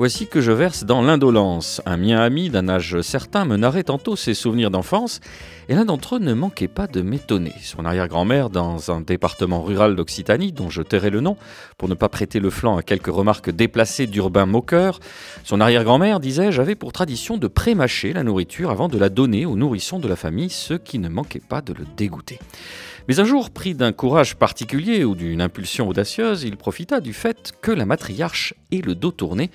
Voici que je verse dans l'indolence. Un mien ami d'un âge certain me narrait tantôt ses souvenirs d'enfance, et l'un d'entre eux ne manquait pas de m'étonner. Son arrière-grand-mère, dans un département rural d'Occitanie, dont je tairai le nom, pour ne pas prêter le flanc à quelques remarques déplacées d'urbains moqueurs, son arrière-grand-mère, disais-je, avait pour tradition de prémâcher la nourriture avant de la donner aux nourrissons de la famille, ce qui ne manquait pas de le dégoûter. Mais un jour, pris d'un courage particulier ou d'une impulsion audacieuse, il profita du fait que la matriarche ait le dos tourné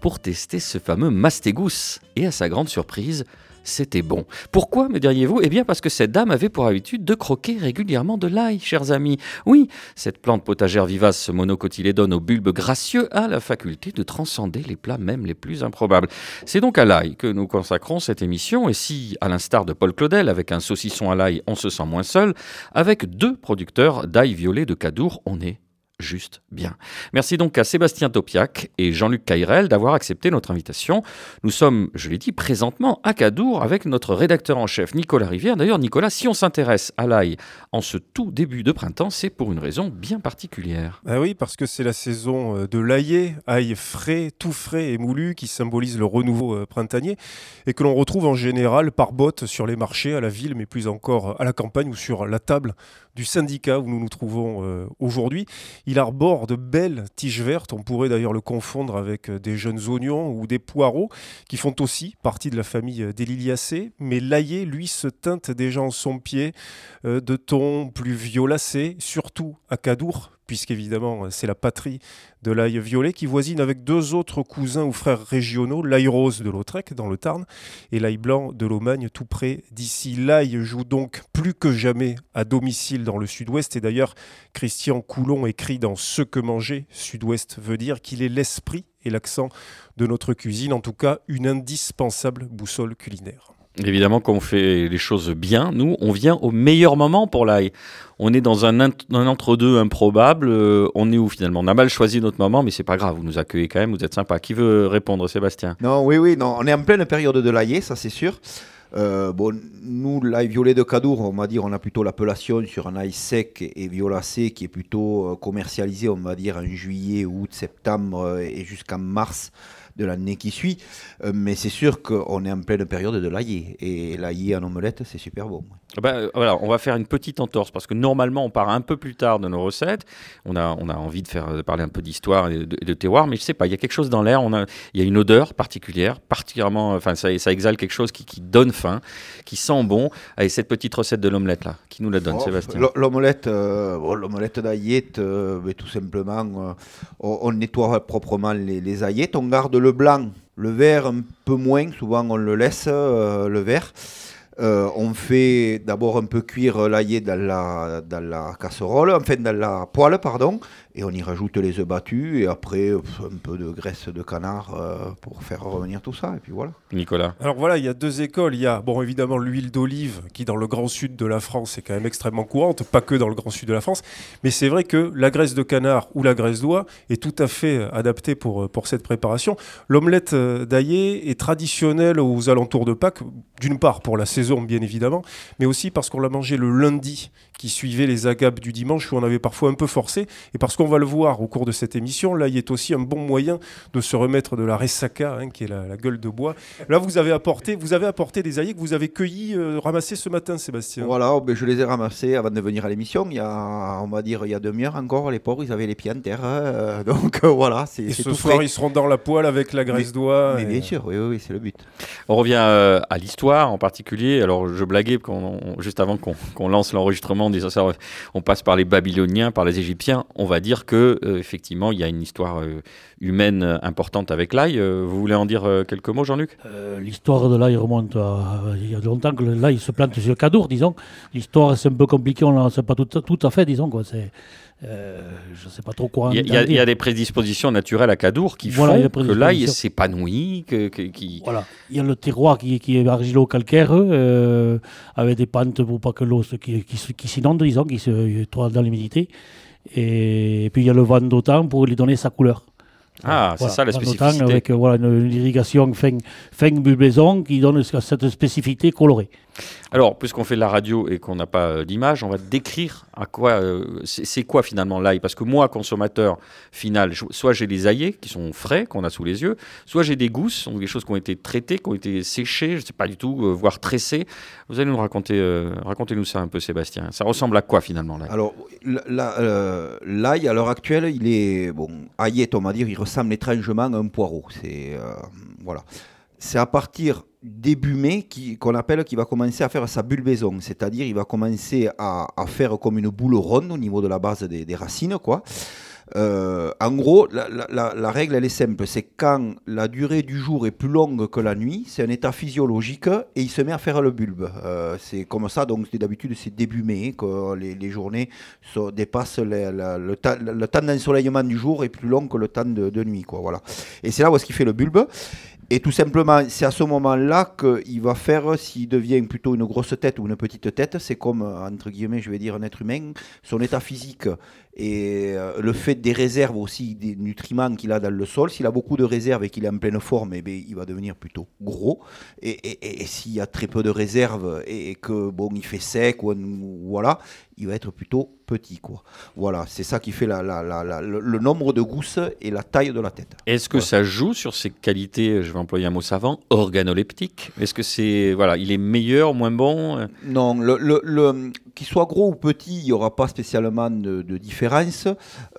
pour tester ce fameux mastégus. Et à sa grande surprise, c'était bon. Pourquoi, me diriez-vous? Eh bien parce que cette dame avait pour habitude de croquer régulièrement de l'ail, chers amis. Oui, cette plante potagère vivace monocotylédone au bulbe gracieux a la faculté de transcender les plats même les plus improbables. C'est donc à l'ail que nous consacrons cette émission, et si, à l'instar de Paul Claudel, avec un saucisson à l'ail, on se sent moins seul, avec deux producteurs d'ail violet de Cadour, on est juste bien. Merci donc à Sébastien Topiac et Jean-Luc Cairel d'avoir accepté notre invitation. Nous sommes, je l'ai dit, présentement à Cadour avec notre rédacteur en chef Nicolas Rivière. D'ailleurs, Nicolas, si on s'intéresse à l'ail en ce tout début de printemps, c'est pour une raison bien particulière. Ah oui, parce que c'est la saison euh, de l'ail, ail frais, tout frais et moulu, qui symbolise le renouveau euh, printanier et que l'on retrouve en général par botte sur les marchés, à la ville, mais plus encore à la campagne ou sur la table du syndicat où nous nous trouvons euh, aujourd'hui. Il arbore de belles tiges vertes, on pourrait d'ailleurs le confondre avec euh, des jeunes oignons ou des poireaux qui font aussi partie de la famille euh, des liliacées, mais l'aillé, lui, se teinte déjà en son pied de tons plus violacés, surtout à Cadour, puisqu'évidemment c'est la patrie de l'ail violet qui voisine avec deux autres cousins ou frères régionaux, l'ail rose de Lautrec dans le Tarn et l'ail blanc de l'Aumagne tout près d'ici. L'ail joue donc plus que jamais à domicile dans le sud-ouest et d'ailleurs Christian Coulon écrit dans Ce que manger, sud-ouest veut dire qu'il est l'esprit et l'accent de notre cuisine, en tout cas une indispensable boussole culinaire. Évidemment, quand on fait les choses bien, nous, on vient au meilleur moment pour l'ail. On est dans un, entre-deux improbable. Euh, on est où finalement? On a mal choisi notre moment, mais c'est pas grave. Vous nous accueillez quand même, vous êtes sympa. Qui veut répondre, Sébastien? Non, oui, oui. On est en pleine période de l'ail, ça c'est sûr. Euh, bon, nous, l'ail violet de Cadour, on va dire, on a plutôt l'appellation sur un ail sec et violacé qui est plutôt euh, commercialisé, on va dire, en juillet, août, septembre et jusqu'en mars de l'année qui suit. Euh, mais c'est sûr qu'on est en pleine période de l'ail. Et l'ail en omelette, c'est super bon. Ah bah, euh, voilà, on va faire une petite entorse parce que normalement on part un peu plus tard de nos recettes. On a, on a envie de faire de parler un peu d'histoire et de, terroir, mais je sais pas, il y a quelque chose dans l'air. On a, il y a une odeur particulière, particulièrement, enfin ça, ça exhale quelque chose qui, qui, donne faim, qui sent bon. Et cette petite recette de l'omelette là, qui nous la donne, oh, Sébastien L'omelette, euh, l'omelette d'aillettes, tout simplement, on, nettoie proprement les, les aillettes, on garde le blanc, le vert un peu moins, souvent on le laisse, euh, le vert. Euh, on fait d'abord un peu cuire l'ail dans la, dans la casserole, enfin dans la poêle, pardon, et on y rajoute les œufs battus et après un peu de graisse de canard euh, pour faire revenir tout ça et puis voilà. Nicolas. Alors voilà, il y a deux écoles. Il y a bon évidemment l'huile d'olive qui dans le grand sud de la France est quand même extrêmement courante, pas que dans le grand sud de la France, mais c'est vrai que la graisse de canard ou la graisse d'oie est tout à fait adaptée pour, pour cette préparation. L'omelette euh, d'aillé est traditionnelle aux alentours de Pâques, d'une part pour la saison bien évidemment, mais aussi parce qu'on l'a mangé le lundi qui suivait les agapes du dimanche où on avait parfois un peu forcé et parce qu'on va le voir au cours de cette émission, là, il est aussi un bon moyen de se remettre de la ressaca, hein, qui est la, gueule de bois. Là, vous avez apporté, vous avez apporté des aillés que vous avez cueillis, euh, ramassés ce matin, Sébastien. Voilà, oh, ben, je les ai ramassés avant de venir à l'émission. Il y a, on va dire, il y a demi-heure encore, les pauvres, ils avaient les pieds en terre. Hein, donc euh, voilà, c'est Et ce soir, ils seront dans la poêle avec la graisse d'oie. Mais bien sûr, oui, oui, c'est le but. On revient euh, à l'histoire en particulier. Alors, je blaguais juste avant qu'on lance l'enregistrement, on passe par les Babyloniens, par les Égyptiens. On va dire que euh, effectivement, il y a une histoire euh, humaine importante avec l'ail. Euh, vous voulez en dire quelques mots, Jean-Luc? L'histoire de l'ail remonte à il y a longtemps que l'ail se plante sur le Cadour, disons. L'histoire, c'est un peu compliqué, on ne sait pas tout, à fait, disons. Quoi. Euh, je ne sais pas trop quoi. Il y, a, il y a des prédispositions naturelles à Cadour qui Voilà, y font que l'ail s'épanouit, que, que- qui... Voilà. Il y a le terroir qui, qui est argilo-calcaire, euh, avec des pentes pour pas que l'eau qui, qui, s'inonde, disons, qui se trouve dans l'humidité. Et, puis il y a le vent d'autant pour lui donner sa couleur. Ah, c'est ça la spécificité. Avec euh, voilà, une, une irrigation fin, fin bulbaison qui donne cette spécificité colorée. Alors, puisqu'on fait de la radio et qu'on n'a pas euh, d'image, on va décrire à quoi euh, c'est quoi finalement l'ail? Parce que moi, consommateur final, je- soit j'ai les aillés qui sont frais, qu'on a sous les yeux, soit j'ai des gousses, donc des choses qui ont été traitées, qui ont été séchées, je ne sais pas du tout, euh, voire tressées. Vous allez nous raconter, racontez-nous ça un peu, Sébastien. Ça ressemble à quoi finalement l'ail? Alors, la- la- l'ail, à l'heure actuelle, il est. Bon, aillette, on va dire, il ressemble étrangement à un poireau. C'est. voilà. C'est à partir début mai qu'on appelle qui va commencer à faire sa bulbaison. C'est-à-dire, il va commencer à, faire comme une boule ronde au niveau de la base des, racines, quoi. Euh, en gros, la, règle, elle est simple. C'est quand la durée du jour est plus longue que la nuit, c'est un état physiologique et il se met à faire le bulbe. Euh, c'est comme ça, donc d'habitude, c'est début mai que les, journées dépassent le, temps- le temps d'ensoleillement du jour est plus long que le temps de, de nuit. Quoi, voilà. Et c'est là où est-ce qu'il fait le bulbe. Et tout simplement, c'est à ce moment-là qu'il va faire, s'il devient plutôt une grosse tête ou une petite tête, c'est comme, entre guillemets, je vais dire, un être humain, son état physique et euh, le fait des réserves aussi, des nutriments qu'il a dans le sol. S'il a beaucoup de réserves et qu'il est en pleine forme, eh bien, il va devenir plutôt gros. Et, et- s'il y a très peu de réserves et, que bon, il fait sec, ou, voilà, il va être plutôt petit. Quoi. Voilà, c'est ça qui fait la, la- la- la- le, nombre de gousses et la taille de la tête. Est-ce que Voilà. ça joue sur ses qualités, je vais employer un mot savant, organoleptiques? Est-ce que c'est voilà, il est meilleur, moins bon? Non, le, le- le- qu'il soit gros ou petit, il n'y aura pas spécialement de, de différence.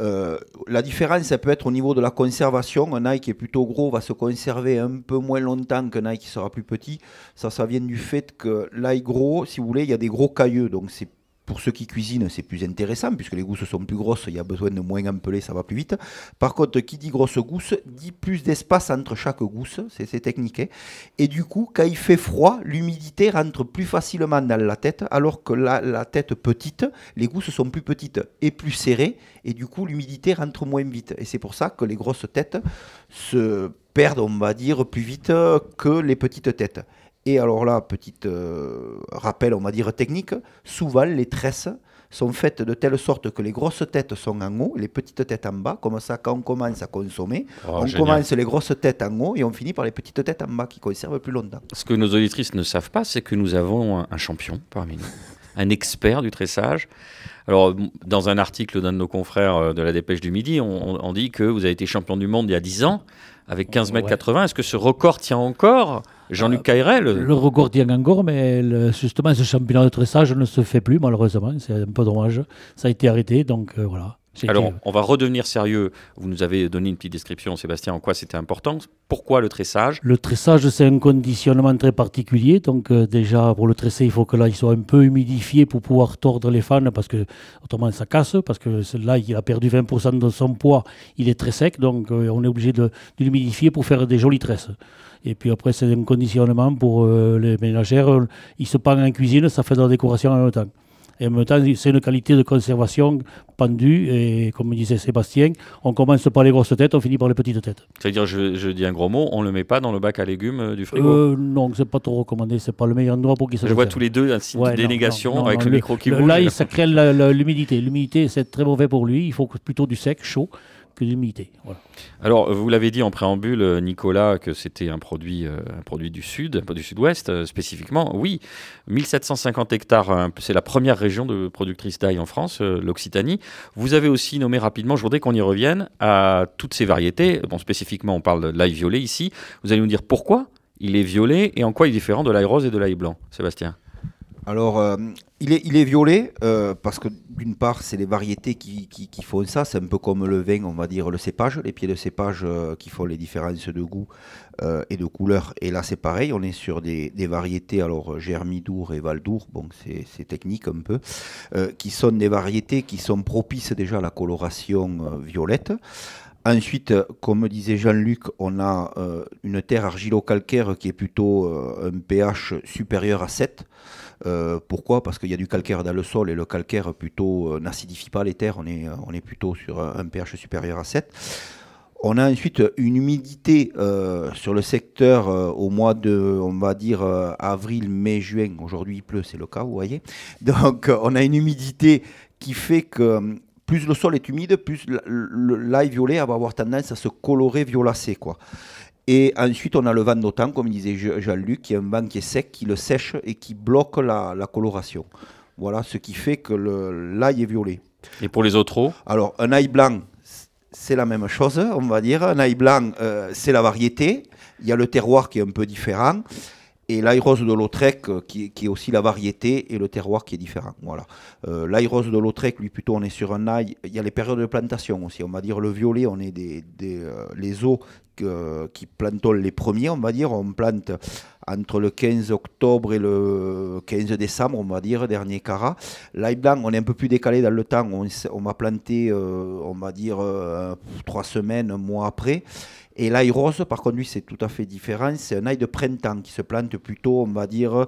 Euh, la différence, elle peut être au niveau de la conservation. Un ail qui est plutôt gros va se conserver un peu moins longtemps qu'un ail qui sera plus petit. Ça, ça vient du fait que l'ail gros, si vous voulez, il y a des gros cailleux. Donc, c'est pour ceux qui cuisinent, c'est plus intéressant puisque les gousses sont plus grosses, il y a besoin de moins empeler, ça va plus vite. Par contre, qui dit grosse gousse, dit plus d'espace entre chaque gousse, c'est technique. hein. Et du coup, quand il fait froid, l'humidité rentre plus facilement dans la tête, alors que la, la tête petite, les gousses sont plus petites et plus serrées, et du coup, l'humidité rentre moins vite. Et c'est pour ça que les grosses têtes se perdent, on va dire, plus vite que les petites têtes. Et alors là, petit rappel, on va dire technique, souvent les tresses sont faites de telle sorte que les grosses têtes sont en haut, les petites têtes en bas. Comme ça, quand on commence à consommer, Oh, on génial. commence les grosses têtes en haut et on finit par les petites têtes en bas qui conservent plus longtemps. Ce que nos auditrices ne savent pas, c'est que nous avons un, champion parmi nous, un expert du tressage. Alors, dans un article d'un de nos confrères euh, de la Dépêche du Midi, on- on dit que vous avez été champion du monde il y a 10 ans, avec 15 mètres Ouais. 80. Est-ce que ce record tient encore Jean-Luc Cairel Le record tient encore, mais le- justement, ce championnat de tressage ne se fait plus, malheureusement. C'est un peu dommage. Ça a été arrêté, donc euh, voilà. Alors, on va redevenir sérieux. Vous nous avez donné une petite description, Sébastien, en quoi c'était important. Pourquoi le tressage? Le tressage, c'est un conditionnement très particulier. Donc, euh, déjà, pour le tresser, il faut que là, il soit un peu humidifié pour pouvoir tordre les fans, parce que autrement, ça casse. Parce que là, il a perdu 20% de son poids, il est très sec. Donc, euh, on est obligé de, de l'humidifier pour faire des jolies tresses. Et puis après, c'est un conditionnement pour euh, les ménagères. Il se pend en cuisine, ça fait de la décoration en même temps. Et en même temps, c'est une qualité de conservation pendue. Et comme disait Sébastien, on commence par les grosses têtes, on finit par les petites têtes. C'est-à-dire, je, je dis un gros mot, on ne le met pas dans le bac à légumes euh, du frigo? Euh, non, c'est pas trop recommandé. C'est pas le meilleur endroit pour qu'il se Je vois tous les deux un signe Ouais, de dénégation non, non, avec non, le, micro qui le- bouge. Là, ça crée l'humidité. L'humidité, c'est très mauvais pour lui. Il faut plutôt du sec, chaud, Voilà. Alors, vous l'avez dit en préambule, euh, Nicolas, que c'était un produit, euh, un produit du sud, du sud-ouest euh, spécifiquement. Oui, 1750 hectares, hein, c'est la première région de productrice d'ail en France, l'Occitanie. Vous avez aussi nommé rapidement, je voudrais qu'on y revienne, à toutes ces variétés. Bon, spécifiquement, on parle de l'ail violet ici. Vous allez nous dire pourquoi il est violet et en quoi il est différent de l'ail rose et de l'ail blanc, Sébastien? Alors, euh, il, est, il violet euh, parce que d'une part, c'est les variétés qui, font ça. C'est un peu comme le vin, on va dire le cépage, les pieds de cépage euh, qui font les différences de goût et de couleur. Et là, c'est pareil, on est sur des, des variétés, alors Germidour et Valdour, bon, c'est technique un peu, qui sont des variétés qui sont propices déjà à la coloration violette. Ensuite, comme disait Jean-Luc, on a une terre argilo-calcaire qui est plutôt un pH supérieur à 7. Euh, pourquoi? Parce qu'il y a du calcaire dans le sol et le calcaire plutôt n'acidifie pas les terres. On est, on est plutôt sur un pH supérieur à 7. On a ensuite une humidité sur le secteur au mois de, on va dire, avril, mai, juin. Aujourd'hui, il pleut, c'est le cas, vous voyez. Donc, on a une humidité qui fait que plus le sol est humide, plus l'ail violet va avoir tendance à se colorer violacé. Quoi. Et ensuite, on a le vent d'automne, comme disait Jean-Luc, qui est un vent qui est sec, qui le sèche et qui bloque la, coloration. Voilà ce qui fait que l'ail est violet. Et pour les autres eaux Alors, un ail blanc, c'est la même chose, on va dire. Un ail blanc, euh, c'est la variété. Il y a le terroir qui est un peu différent et l'airose de Lautrec, euh, qui, est aussi la variété, et le terroir qui est différent. Voilà. Euh, de Lautrec, lui, plutôt, on est sur un ail. Il y a les périodes de plantation aussi. On va dire le violet, on est des, euh, les eaux qui plantons les premiers, on va dire. On plante entre le 15 octobre et le 15 décembre, on va dire, dernier carat. L'ail blanc, on est un peu plus décalé dans le temps. On, on va euh, on va dire, trois semaines, un mois après. Et l'ail rose, par contre, lui, c'est tout à fait différent. C'est un ail de printemps qui se plante plutôt, on va dire,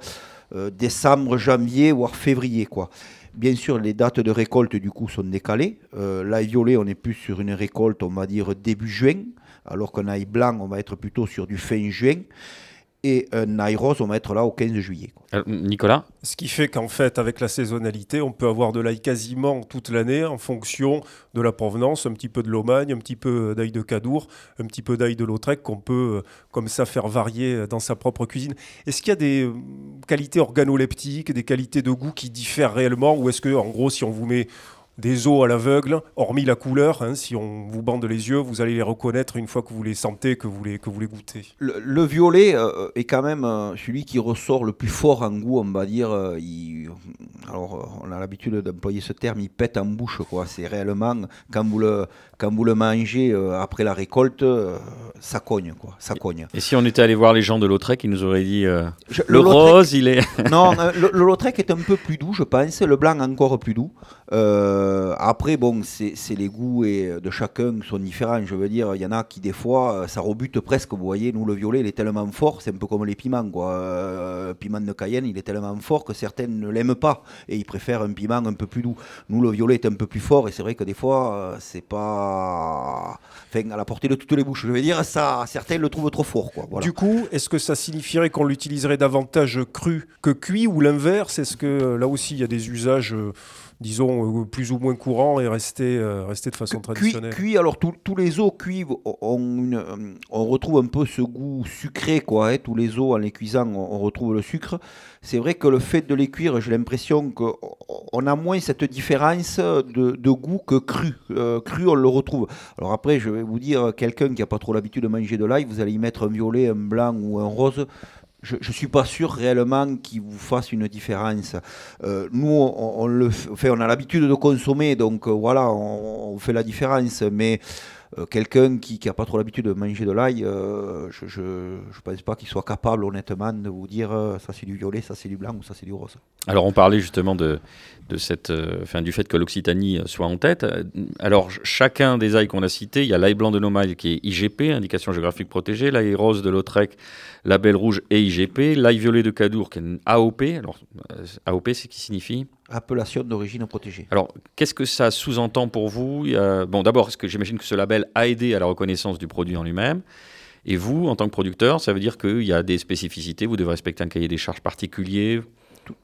euh, décembre, janvier, voire février. quoi. Bien sûr, les dates de récolte, du coup, sont décalées. Euh, l'ail violet, on est plus sur une récolte, on va dire, début juin, alors qu'un ail blanc, on va être plutôt sur du fin juin et un Airos, on va être là au 15 juillet. Euh, Nicolas Ce qui fait qu'en fait, avec la saisonnalité, on peut avoir de l'ail quasiment toute l'année en fonction de la provenance, un petit peu de l'Omagne, un petit peu d'ail de Cadour, un petit peu d'ail de Lautrec qu'on peut euh, comme ça faire varier dans sa propre cuisine. Est-ce qu'il y a des euh, qualités organoleptiques, des qualités de goût qui diffèrent réellement ou est-ce que, en gros, si on vous met des os à l'aveugle, hormis la couleur. Hein, si on vous bande les yeux, vous allez les reconnaître une fois que vous les sentez, que vous les, que vous les goûtez. Le, violet euh, est quand même euh, celui qui ressort le plus fort en goût, on va dire. Euh, alors, on a l'habitude d'employer ce terme, il pète en bouche. quoi. C'est réellement, quand vous le, quand vous le mangez après la récolte, ça cogne. Quoi, ça cogne. Et si on était allé voir les gens de Lautrec, ils nous auraient dit le, rose, il est. non, le, le Lautrec est un peu plus doux, je pense. Le blanc encore plus doux. Euh, après, bon, c'est les goûts et, de chacun sont différents. Je veux dire, il y en a qui, des fois, euh, ça rebute presque. Vous voyez, nous, le violet, il est tellement fort, c'est un peu comme les piments. Quoi. Euh, piment de Cayenne, il est tellement fort que certains ne l'aiment pas et ils préfèrent un piment un peu plus doux. Nous, le violet est un peu plus fort et c'est vrai que des fois, c'est pas. Enfin, à la portée de toutes les bouches. Je veux dire, ça, certains le trouvent trop fort. Quoi. Du coup, est-ce que ça signifierait qu'on l'utiliserait davantage cru que cuit ou l'inverse? Est-ce que là aussi, il y a des usages disons, euh, plus ou moins courant et rester, euh, rester de façon traditionnelle. Cuit, alors tous les os cuits, on, euh, on, retrouve un peu ce goût sucré, quoi. Hein. tous les os, en les cuisant, on, retrouve le sucre. C'est vrai que le fait de les cuire, j'ai l'impression qu'on a moins cette différence de, goût que cru. cru, on le retrouve. Alors après, je vais vous dire, quelqu'un qui n'a pas trop l'habitude de manger de l'ail, vous allez y mettre un violet, un blanc ou un rose je ne suis pas sûr réellement qu'il vous fasse une différence. Euh, nous, on, fait, on a l'habitude de consommer, donc euh, voilà, on, fait la différence. Mais euh, quelqu'un qui n'a pas trop l'habitude de manger de l'ail, je ne pense pas qu'il soit capable honnêtement de vous dire ça c'est du violet, ça c'est du blanc ou ça c'est du rose. Alors on parlait justement de, de cette, fin, du fait que l'Occitanie soit en tête. Alors chacun des ailes qu'on a cités, il y a l'ail blanc de Nomail qui est IGP, indication géographique protégée, l'ail rose de Lautrec Label rouge et IGP, l'ail violet de Cadour qui est une AOP. Alors, euh, AOP, c'est qui signifie Appellation d'origine protégée. Alors, qu'est-ce que ça sous-entend pour vous? Bon, d'abord, est-ce que j'imagine que ce label a aidé à la reconnaissance du produit en lui-même Et vous, en tant que producteur, ça veut dire qu'il y a des spécificités, vous devez respecter un cahier des charges particulier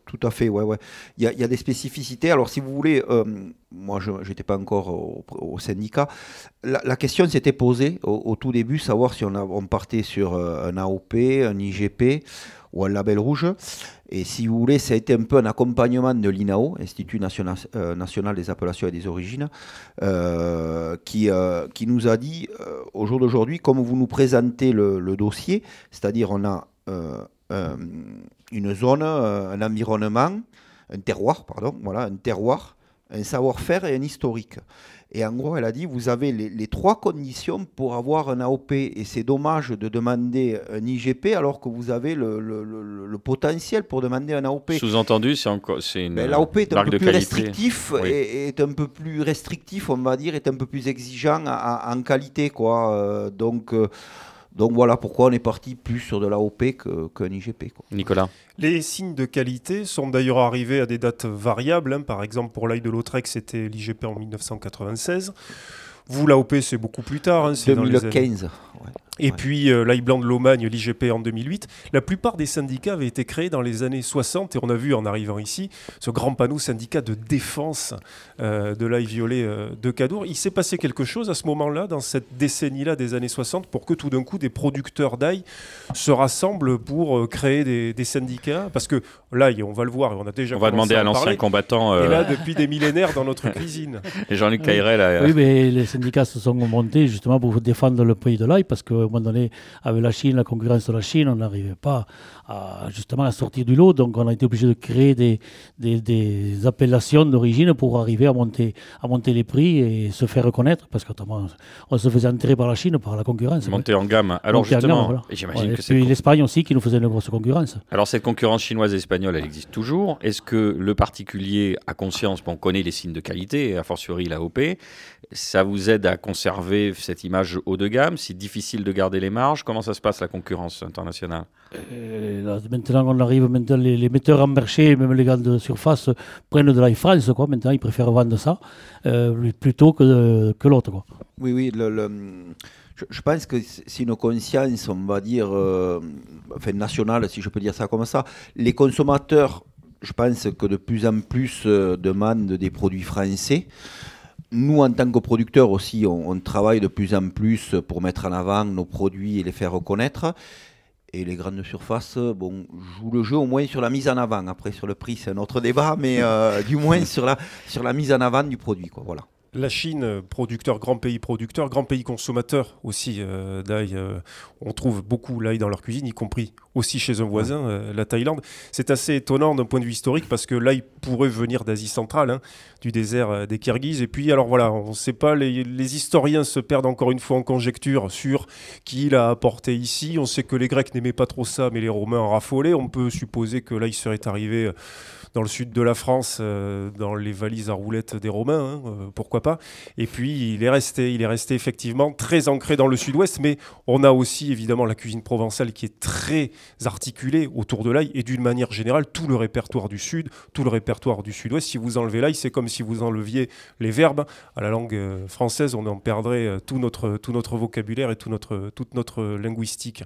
tout, à fait, ouais, ouais. Il y, a, des spécificités. Alors, si vous voulez, euh, moi, je n'étais pas encore au, syndicat. La, question s'était posée au, tout début, savoir si on, partait sur euh, un AOP, un IGP ou un label rouge. Et si vous voulez, ça a été un peu un accompagnement de l'INAO, Institut national, euh, national des appellations et des origines, qui, nous a dit, au jour d'aujourd'hui, comme vous nous présentez le, le dossier, c'est-à-dire on a une zone, euh, un environnement, un terroir, pardon, voilà, un terroir un savoir-faire et un historique. Et en gros, elle a dit, vous avez les, les trois conditions pour avoir un AOP. Et c'est dommage de demander un IGP alors que vous avez le, le- le- le potentiel pour demander un AOP. Sous-entendu, c'est encore c'est une Ben, L'AOP est un peu plus qualité. restrictif, Oui. et, est un peu plus restrictif, on va dire, est un peu plus exigeant en, en qualité, quoi. Euh, donc, euh, donc voilà pourquoi on est parti plus sur de l'AOP que- qu'un IGP, quoi. Nicolas. Les signes de qualité sont d'ailleurs arrivés à des dates variables. hein. Par exemple, pour l'ail de Lautrec, c'était l'IGP en 1996. Vous, l'AOP, c'est beaucoup plus tard. hein, c'est dans les années- 2015. Ouais. Et Ouais. puis euh, l'ail blanc de Lomagne, l'IGP en 2008. La plupart des syndicats avaient été créés dans les années 60 et on a vu en arrivant ici ce grand panneau syndicat de défense euh, de l'ail violet euh, de Cadour. Il s'est passé quelque chose à ce moment-là, dans cette décennie-là des années 60, pour que tout d'un coup des producteurs d'ail se rassemblent pour euh, créer des, des syndicats? Parce que l'ail, on va le voir, et on a déjà On va demander à en l'ancien combattant est euh, là depuis des millénaires dans notre cuisine. et Jean-Luc Cayrel. euh, Oui, mais les syndicats se sont montés justement pour défendre le pays de l'ail parce un moment donné, avec la Chine, la concurrence de la Chine, on n'arrivait pas à, justement à sortir du lot. Donc on a été obligé de créer des, des, des appellations d'origine pour arriver à monter, à monter les prix et se faire reconnaître parce qu'autrement, on se faisait enterrer par la Chine, par la concurrence. monter en gamme. Alors Monter justement, gamme, voilà. et j'imagine Ouais, que et cette, puis con- l'Espagne aussi qui nous faisait une grosse concurrence. alors cette concurrence chinoise et espagnole, elle existe toujours. Est-ce que le particulier a conscience, bon, on connaît les signes de qualité, a fortiori l'AOP, ça vous aide à conserver cette image haut de gamme? C'est difficile de garder les marges Comment ça se passe la concurrence internationale? Là, maintenant, on arrive, maintenant, les, les metteurs en marché, même les gars de surface, prennent de l'ail France, quoi. Maintenant, ils préfèrent vendre ça euh, plutôt que, que l'autre, quoi. Oui, oui, le, le- je, je pense que c'est une conscience, on va dire, euh, enfin, nationale, si je peux dire ça comme ça. Les consommateurs, je pense que de plus en plus euh, demandent des produits français. Nous, en tant que producteurs aussi, on, travaille de plus en plus pour mettre en avant nos produits et les faire reconnaître. Et les grandes surfaces, bon, jouent le jeu au moins sur la mise en avant. Après, sur le prix, c'est un autre débat, mais euh, du moins sur la, mise en avant du produit. Voilà. La Chine, euh, producteur, grand pays producteur, grand pays consommateur aussi euh, d'ail. euh, on trouve beaucoup l'ail dans leur cuisine, y compris aussi chez un voisin, euh, la Thaïlande. C'est assez étonnant d'un point de vue historique parce que l'ail pourrait venir d'Asie centrale, hein, du désert des Kirghizes. Et puis, alors voilà, on ne sait pas, les, les historiens se perdent encore une fois en conjecture sur qui l'a apporté ici. On sait que les Grecs n'aimaient pas trop ça, mais les Romains en raffolaient. On peut supposer que l'ail serait arrivé. Dans le sud de la France, euh, dans les valises à roulettes des Romains, hein, euh, pourquoi pas. Et puis il est resté, il est resté effectivement très ancré dans le sud-ouest, mais on a aussi évidemment la cuisine provençale qui est très articulée autour de l'ail et d'une manière générale tout le répertoire du sud, tout le répertoire du sud-ouest. Si vous enlevez l'ail, c'est comme si vous enleviez les verbes. À la langue euh, française, on en perdrait tout notre, tout notre vocabulaire et tout notre, toute notre linguistique.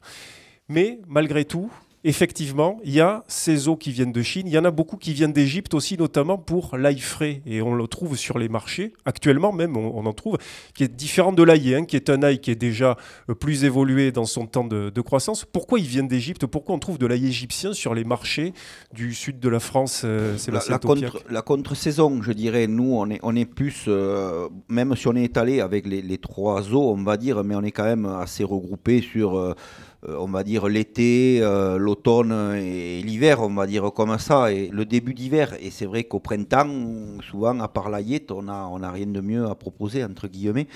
Mais malgré tout, effectivement, il y a ces eaux qui viennent de Chine. Il y en a beaucoup qui viennent d'Égypte aussi, notamment pour l'ail frais. Et on le trouve sur les marchés. Actuellement même, on, on en trouve, qui est différent de l'ail, hein, qui est un ail qui est déjà euh, plus évolué dans son temps de, de croissance. Pourquoi ils viennent d'Égypte? Pourquoi on trouve de l'ail égyptien sur les marchés du sud de la France euh, la, Sébastien la, Taupiac contre, la contre-saison, je dirais, nous, on est, on est plus, euh, même si on est étalé avec les, les trois eaux, on va dire, mais on est quand même assez regroupé sur, euh, on va dire, l'été, euh, l'automne et l'hiver, on va dire comme ça, et le début d'hiver. Et c'est vrai qu'au printemps, souvent, à part la yette, on n'a on a rien de mieux à proposer, entre guillemets.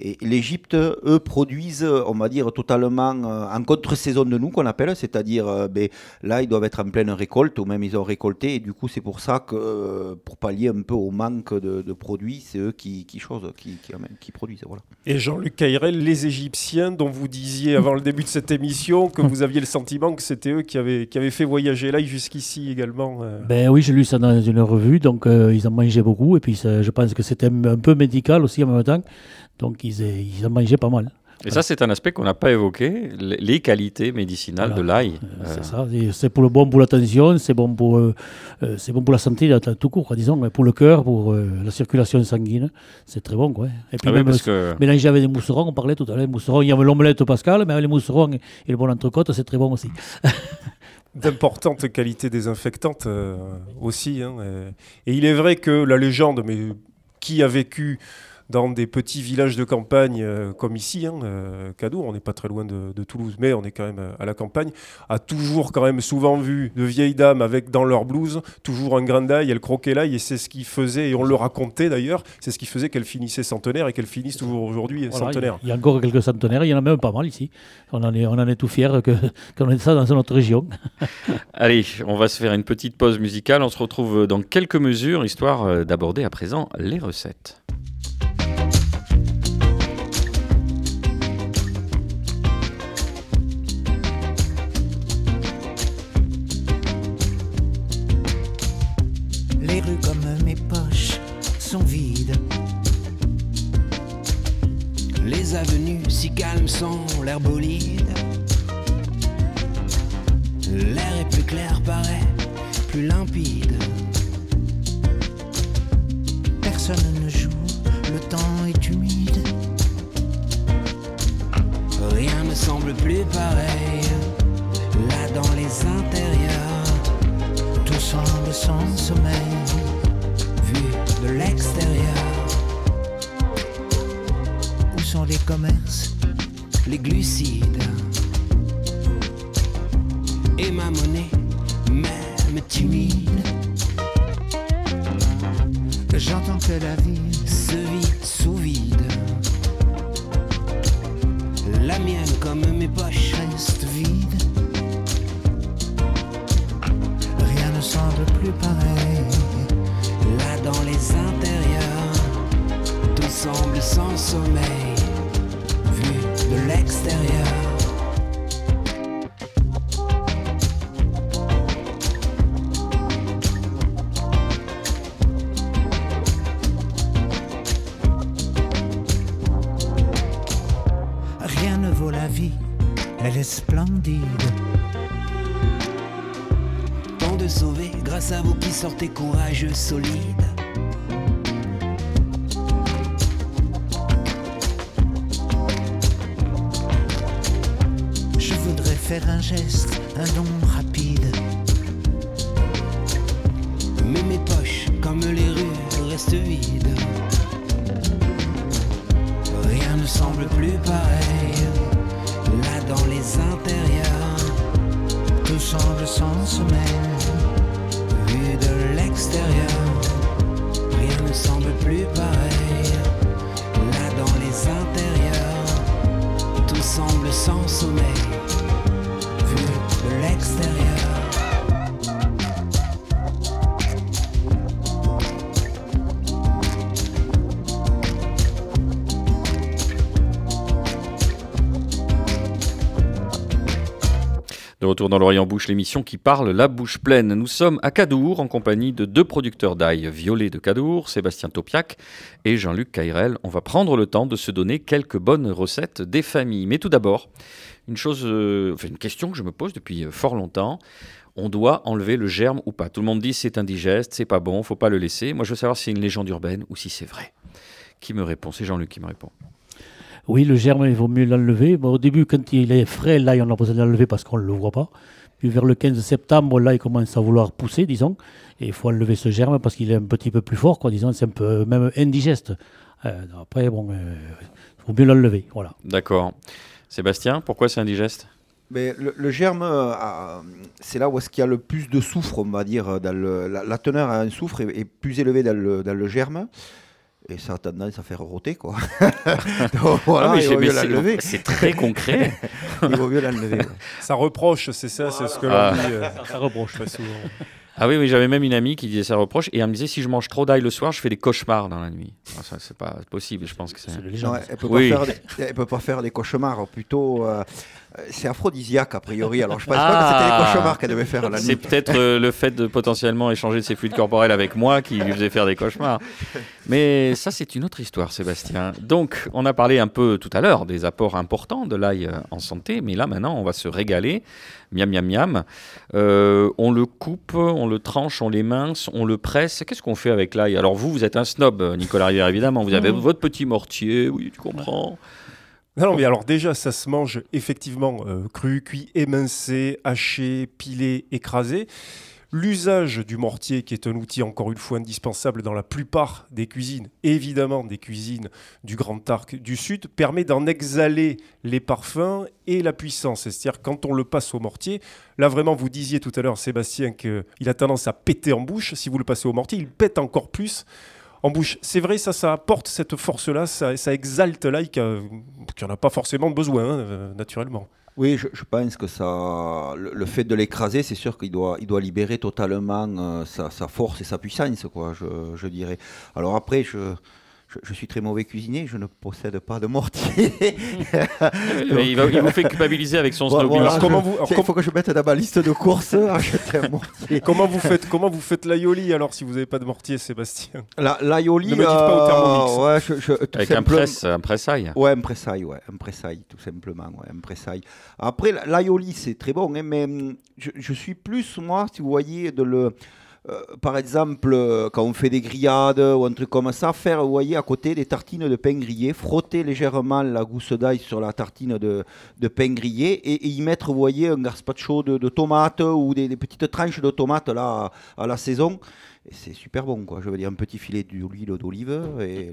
Et l'Égypte, eux, produisent, on va dire, totalement euh, en contre-saison de nous, qu'on appelle, c'est-à-dire, euh, ben, là, ils doivent être en pleine récolte, ou même ils ont récolté, et du coup, c'est pour ça que, euh, pour pallier un peu au manque de, produits, c'est eux qui, qui, chose, qui, qui, produisent. Voilà. Et Jean-Luc Cayrel, les Égyptiens dont vous disiez avant le début de cette émission que vous aviez le sentiment que c'était eux qui avaient, qui avaient fait voyager l'ail jusqu'ici également. euh? Ben oui, j'ai lu ça dans une revue, donc euh, ils en mangeaient beaucoup, et puis je pense que c'était un, peu médical aussi en même temps, donc ils, ils en mangeaient pas mal. Et ça, c'est un aspect qu'on n'a pas évoqué, les qualités médicinales Voilà. de l'ail. Euh, Euh, C'est ça, et c'est pour le bon pour l'attention, c'est bon pour euh, euh, c'est bon pour la santé là, tout court, disons, mais pour le cœur, pour euh, la circulation sanguine, c'est très bon quoi. Et puis ah même parce que mélanger avec des mousserons, on parlait tout à l'heure, mousserons, il y avait l'omelette Pascal, mais avec les mousserons et le bon entrecôte, c'est très bon aussi. d'importantes qualités désinfectantes euh, aussi. hein, et, et il est vrai que la légende, mais qui a vécu dans des petits villages de campagne euh, comme ici, hein, euh, Cadour, on n'est pas très loin de, de Toulouse, mais on est quand même euh, à la campagne, a toujours quand même souvent vu de vieilles dames avec dans leur blouse toujours un grand ail, elles croquaient l'ail et c'est ce qui faisait, et on le racontait d'ailleurs, c'est ce qui faisait qu'elles finissaient centenaires et qu'elles finissent toujours aujourd'hui Voilà, centenaires. Il y a encore quelques centenaires, il y en a même pas mal ici. On en est, on en est tout fiers que- qu'on ait ça dans notre région. Allez, on va se faire une petite pause musicale. On se retrouve dans quelques mesures, histoire d'aborder à présent les recettes. Comme mes poches sont vides. Les avenues si calmes sont l'air bolide. L'air est plus clair, paraît plus limpide. Personne ne joue, le temps est humide. Rien ne semble plus pareil. Là dans les intérieurs, tout semble sans sommeil, de l'extérieur. Où sont les commerces, les glucides? Et ma monnaie, même timide. J'entends que la vie se vit sous vide. La mienne, comme mes poches, reste vide. Rien ne semble plus pareil. Intérieurs, tout semble sans sommeil, vu de l'extérieur. Rien ne vaut la vie, elle est splendide. Tant de sauvés grâce à vous qui sortez courageux, solides. Faire un geste, un don rapide. Mais mes poches, comme les rues, restent vides. Retour dans l'Orient Bouche, l'émission qui parle la bouche pleine. Nous sommes à Cadour en compagnie de deux producteurs d'ail violet de Cadour, Sébastien Topiac et Jean-Luc Cairel. On va prendre le temps de se donner quelques bonnes recettes des familles. Mais tout d'abord, une chose, euh, une question que je me pose depuis euh, fort longtemps. On doit enlever le germe ou pas Tout le monde dit c'est indigeste, c'est pas bon, faut pas le laisser. Moi, je veux savoir si c'est une légende urbaine ou si c'est vrai. Qui me répond? C'est Jean-Luc qui me répond. Oui, le germe, il vaut mieux l'enlever. Bon, au début, quand il est frais, là, on a besoin de l'enlever parce qu'on ne le voit pas. Puis vers le 15 septembre, là, il commence à vouloir pousser, disons. Et il faut enlever ce germe parce qu'il est un petit peu plus fort, quoi. Disons, c'est un peu même indigeste. Euh, après, bon, euh, il faut mieux l'enlever. Voilà. D'accord. Sébastien, pourquoi c'est indigeste? Mais le, le germe, euh, c'est là où est-ce qu'il y a le plus de soufre, on va dire. Dans le- la, la teneur en soufre est, est plus élevée dans le, dans le germe. Et ça a tendance à faire roter, quoi. Donc voilà, Ah, mais il vaut mieux c'est- l'enlever. c'est très concret. Il vaut mieux l'enlever. ouais. Ça reproche, c'est ça, c'est ce que l'on Ah. dit euh, Ça reproche. très souvent. Ah oui, oui, j'avais même une amie qui disait ça reproche et elle me disait si je mange trop d'ail le soir, je fais des cauchemars dans la nuit. Ça, c'est pas possible, je pense que c'est. Elle peut Oui. pas faire des, elle peut pas faire des cauchemars. Plutôt, euh, c'est aphrodisiaque a priori. Alors je pense Ah. pas que c'était des cauchemars qu'elle devait faire la C'est peut-être euh, le fait de potentiellement échanger ses fluides corporels avec moi qui lui faisait faire des cauchemars. Mais ça, c'est une autre histoire, Sébastien. Donc, on a parlé un peu tout à l'heure des apports importants de l'ail euh, en santé, mais là, maintenant, on va se régaler. Miam, miam, miam. Euh, on le coupe, on le tranche, on l'émince, on le presse. Qu'est-ce qu'on fait avec l'ail? Alors, vous, vous êtes un snob, euh, Nicolas Rivière, évidemment. Vous avez votre petit mortier, oui, tu comprends. Non, mais alors déjà, ça se mange effectivement euh, cru, cuit, émincé, haché, pilé, écrasé. L'usage du mortier, qui est un outil encore une fois indispensable dans la plupart des cuisines, évidemment des cuisines du Grand Arc du Sud, permet d'en exhaler les parfums et la puissance. C'est-à-dire quand on le passe au mortier, là vraiment vous disiez tout à l'heure Sébastien qu'il a tendance à péter en bouche. Si vous le passez au mortier, il pète encore plus en bouche. C'est vrai, ça, ça apporte cette force-là, ça, exalte l'ail qui n'en a pas forcément besoin, hein, euh, naturellement. Oui, je, pense que ça, le, fait de l'écraser, c'est sûr qu'il doit, il doit libérer totalement euh, sa, sa, force et sa puissance, quoi, je, je dirais. Alors après, je, je, je, suis très mauvais cuisinier, je ne possède pas de mortier. Il, va, il, vous fait culpabiliser avec son snowball. voilà, comment vous, il faut que je mette dans ma liste de courses acheter un mortier. comment vous faites, comment vous faites l'aioli alors si vous n'avez pas de mortier, Sébastien? L'aioli, ne me dites pas au thermomix. Euh, ouais, je, je, avec un presse, un pressail. Ouais, un pressail, ouais, un pressail, tout simplement, ouais, un pressail. Après, l'aioli, c'est très bon, hein, mais hum, je, je, suis plus moi, si vous voyez, de le par exemple, euh, quand on fait des grillades ou un truc comme ça, faire, voyez, à côté des tartines de pain grillé, frotter légèrement la gousse d'ail sur la tartine de, pain grillé et, y mettre, voyez, un gazpacho de, de tomates ou des, petites tranches de tomates là, à la saison. Et c'est super bon, quoi. Je veux dire, un petit filet d'huile d'olive.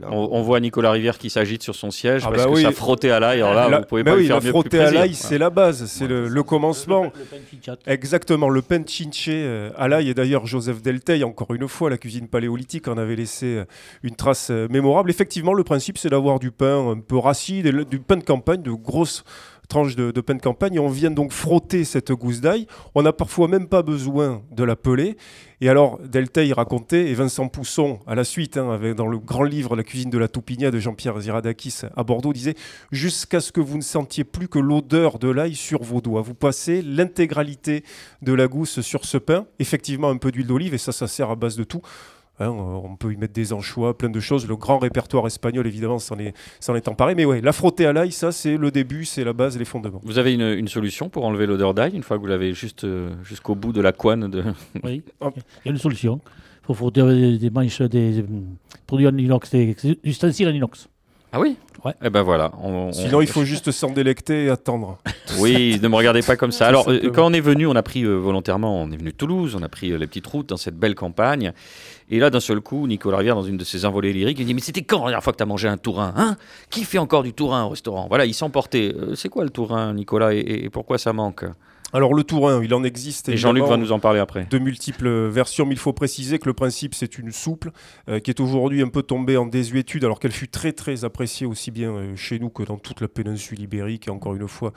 On, on, voit Nicolas Rivière qui s'agite sur son siège ah parce bah que oui. ça frottait à l'ail. Alors là, la, vous pouvez pas oui, le faire mieux frotter à l'ail, c'est la base, c'est le, le, commencement. Le, le Exactement, le pain chinché euh, à l'ail. Et d'ailleurs, Joseph Delteil, encore une fois, la cuisine paléolithique en avait laissé euh, une trace euh, mémorable. Effectivement, le principe, c'est d'avoir du pain un peu racide, et du pain de campagne, de grosses tranche de, pain de campagne on vient donc frotter cette gousse d'ail. On n'a parfois même pas besoin de la peler. Et alors, Delteil racontait, et Vincent Pousson, à la suite, hein, dans le grand livre La cuisine de la Toupigna de Jean-Pierre Ziradakis à Bordeaux, disait Jusqu'à ce que vous ne sentiez plus que l'odeur de l'ail sur vos doigts. Vous passez l'intégralité de la gousse sur ce pain, effectivement un peu d'huile d'olive, et ça, ça sert à base de tout. Hein, on peut y mettre des anchois, plein de choses. Le grand répertoire espagnol, évidemment, s'en est, est emparé. Mais ouais, la frotter à l'ail, ça, c'est le début, c'est la base, les fondements. Vous avez une, une solution pour enlever l'odeur d'ail une fois que vous l'avez juste euh, jusqu'au bout de la couenne de... Oui, il y a une solution. Il faut frotter des, des manches, des produits en inox, des ustensiles en inox. Ah oui? Ouais. Eh ben voilà. On, on... Sinon, il faut juste s'en délecter et attendre. oui, ne me regardez pas comme ça. Alors, euh, quand on est venu, on a pris euh, volontairement, on est venu de Toulouse, on a pris euh, les petites routes dans cette belle campagne. Et là, d'un seul coup, Nicolas Rivière, dans une de ses envolées lyriques, il dit Mais c'était quand la dernière fois que tu as mangé un tourin hein? Qui fait encore du tourin au restaurant? Voilà, il s'emportait. Euh, c'est quoi le tourin, Nicolas, et, et pourquoi ça manque? Alors le tourin, il en existe. Et Jean-Luc va nous en parler après. De multiples versions, mais il faut préciser que le principe c'est une souple euh, qui est aujourd'hui un peu tombée en désuétude, alors qu'elle fut très très appréciée aussi bien euh, chez nous que dans toute la péninsule ibérique et encore une fois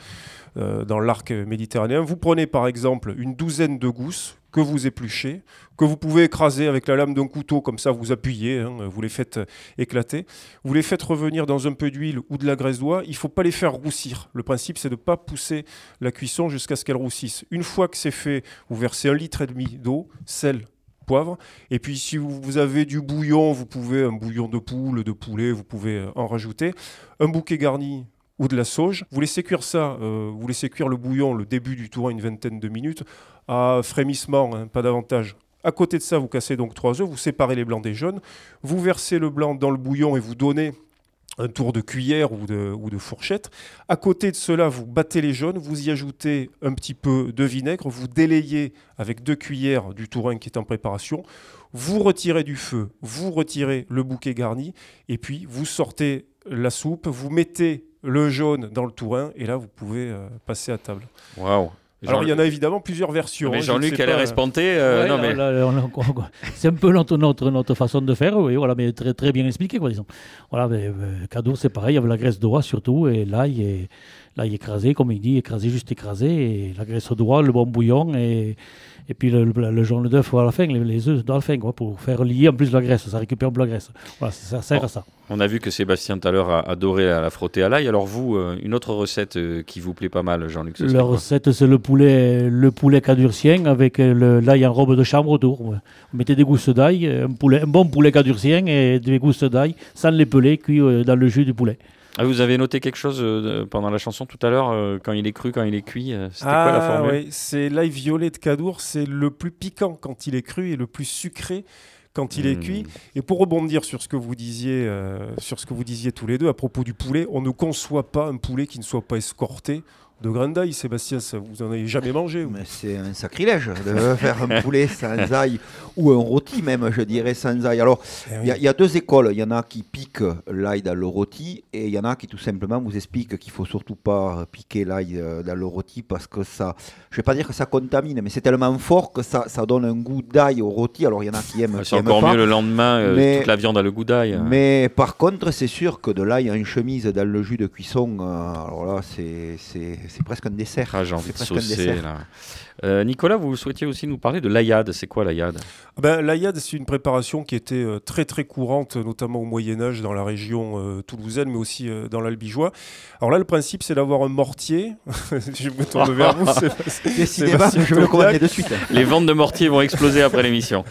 euh, dans l'arc méditerranéen. Vous prenez par exemple une douzaine de gousses que vous épluchez, que vous pouvez écraser avec la lame d'un couteau, comme ça vous appuyez, hein, vous les faites éclater. Vous les faites revenir dans un peu d'huile ou de la graisse d'oie. Il ne faut pas les faire roussir. Le principe, c'est de ne pas pousser la cuisson jusqu'à ce qu'elle roussisse. Une fois que c'est fait, vous versez un litre et demi d'eau, sel, poivre. Et puis si vous avez du bouillon, vous pouvez, un bouillon de poule, de poulet, vous pouvez en rajouter. Un bouquet garni ou de la sauge. Vous laissez cuire ça, euh, vous laissez cuire le bouillon, le début du tourin, une vingtaine de minutes, à frémissement, hein, pas davantage. À côté de ça, vous cassez donc trois œufs, vous séparez les blancs des jaunes, vous versez le blanc dans le bouillon et vous donnez un tour de cuillère ou de, ou de, fourchette. À côté de cela, vous battez les jaunes, vous y ajoutez un petit peu de vinaigre, vous délayez avec deux cuillères du tourin qui est en préparation, vous retirez du feu, vous retirez le bouquet garni, et puis vous sortez la soupe, vous mettez le jaune dans le tourin, et là, vous pouvez euh, passer à table. Waouh alors, il y en a évidemment plusieurs versions. Mais Jean-Luc espanté. Euh, ouais, non, mais... c'est un peu notre, notre, notre, façon de faire, oui, voilà, mais très, très bien expliqué, quoi, disons. Voilà, mais, euh, cadeau, c'est pareil, avec la graisse d'oie surtout, et l'ail est, l'ail écrasé, comme il dit, écrasé, juste écrasé, et la graisse d'oie, le bon bouillon, et, et puis le, le, le jaune d'œuf à la fin, les, les œufs dans la fin, quoi, pour faire lier en plus la graisse, ça récupère peu la graisse. Voilà, ça sert bon, à ça. On a vu que Sébastien tout à l'heure a adoré la, la frotter à l'ail. Alors vous, euh, une autre recette euh, qui vous plaît pas mal, Jean-Luc La recette, c'est le poulet, le poulet cadurcien avec l'ail en robe de chambre autour. Ouais. Vous mettez des gousses d'ail, un, poulet, un bon poulet cadurcien et des gousses d'ail sans les peler, cuit euh, dans le jus du poulet. Ah, vous avez noté quelque chose euh, pendant la chanson tout à l'heure, euh, quand il est cru, quand il est cuit euh, C'était ah, quoi la formule oui, C'est l'ail violet de Cadour, c'est le plus piquant quand il est cru et le plus sucré quand il mmh. est cuit. Et pour rebondir sur ce que vous disiez, euh, sur ce que vous disiez tous les deux à propos du poulet, on ne conçoit pas un poulet qui ne soit pas escorté de grains d'ail, Sébastien. Ça, vous en avez jamais mangé c'est un sacrilège de faire un poulet sans ail ou un rôti même, je dirais, sans ail. Alors, Eh il y, a- oui. il y a deux écoles. Il y en a qui piquent l'ail dans le rôti et il y en a qui tout simplement vous expliquent qu'il faut surtout pas piquer l'ail euh, dans le rôti parce que ça, je vais pas dire que ça contamine, mais c'est tellement fort que ça, ça donne un goût d'ail au rôti. Alors, il y en a qui aiment, qui C'est aiment encore pas. mieux le lendemain, euh, Mais- toute la viande a le goût d'ail. Mais par contre, c'est sûr que de l'ail en chemise dans le jus de cuisson, euh, alors là, c'est c'est- presque un dessert. Ah, j'ai envie de presque un saucer dessert. là. Euh, Nicolas, vous souhaitiez aussi nous parler de l'aïade. C'est quoi l'aïade Ah Ben, L'aïade, c'est une préparation qui était euh, très très courante, notamment au Moyen-Âge dans la région euh, toulousaine, mais aussi euh, dans l'Albigeois. Alors là, le principe, c'est d'avoir un mortier. je me tourne vers vous. Décidément, je commander de suite. Les ventes de mortier vont exploser après l'émission.